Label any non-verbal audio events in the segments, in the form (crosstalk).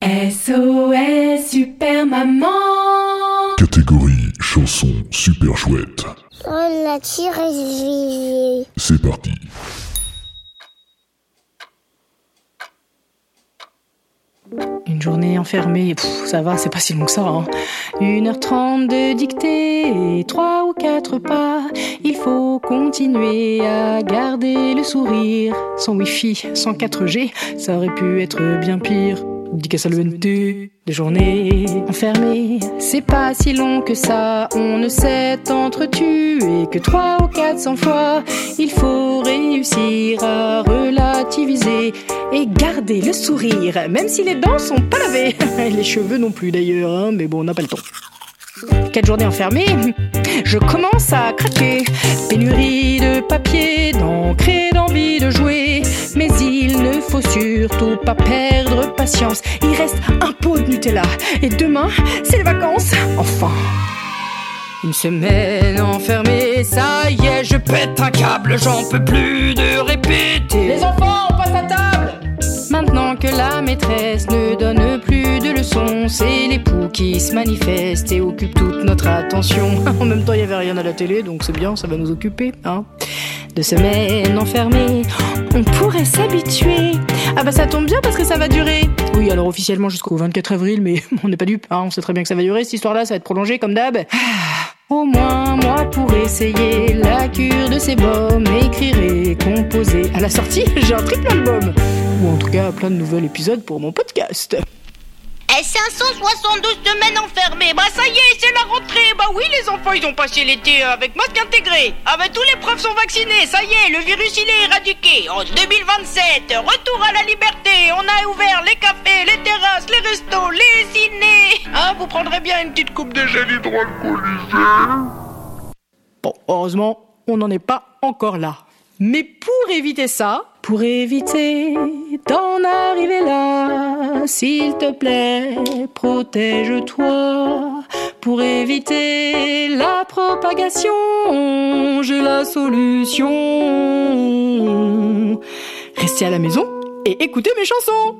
SOS Super Maman Catégorie chanson super chouette. On la tire et C'est parti. Une journée enfermée, pff, ça va, c'est pas si long que ça. Hein. 1h30 de dictée et 3 ou 4 pas. Il faut continuer à garder le sourire. Sans wifi, sans 4G, ça aurait pu être bien pire. Dicassalvente, des journées enfermées, c'est pas si long que ça. On ne s'est entretué que trois ou quatre cents fois. Il faut réussir à relativiser et garder le sourire, même si les dents sont pas lavées. Et (laughs) les cheveux non plus d'ailleurs, hein, mais bon, on n'a pas le temps. Quatre journées enfermées, je commence à craquer. Pénurie de papier, d'encre et d'envie de jouer. Il ne faut surtout pas perdre patience. Il reste un pot de Nutella. Et demain, c'est les vacances. Enfin. Une semaine enfermée, ça y est, je pète un câble, j'en peux plus de répéter. Les enfants, on passe à table Maintenant que la maîtresse ne donne plus de leçons, c'est l'époux qui se manifeste et occupe toute notre attention. (laughs) En même temps, il n'y avait rien à la télé, donc c'est bien, ça va nous occuper. Hein Deux semaines enfermées, s'habituer. Ah bah ça tombe bien parce que ça va durer. Oui, alors officiellement jusqu'au 24 avril, mais (laughs) on n'est pas dupe, hein, on sait très bien que ça va durer. Cette histoire-là, ça va être prolongé comme d'hab. Ah, Au moins, moi, pour essayer la cure de ces bombes, écrire et composer. À la sortie, (laughs) j'ai un triple album. Ou en tout cas, plein de nouveaux épisodes pour mon podcast. Et 572 semaines enfermées. Bah ça y est, c'est la rentrée. Bah oui, les enfants, ils ont passé l'été avec masque intégré. Ah bah tous les profs sont vaccinés. Ça y est, le virus il est éradiqué. En 2027, retour à la liberté. On a ouvert les cafés, les terrasses, les restos, les ciné. Ah, vous prendrez bien une petite coupe de gel hydroalcoolisé. Bon, heureusement, on n'en est pas encore là. Mais pour éviter ça, pour éviter d'en arriver là, s'il te plaît, protège-toi. Pour éviter la propagation, j'ai la solution. Restez à la maison et écoutez mes chansons.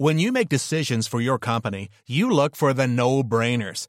When you make decisions for your company, you look for the no brainers.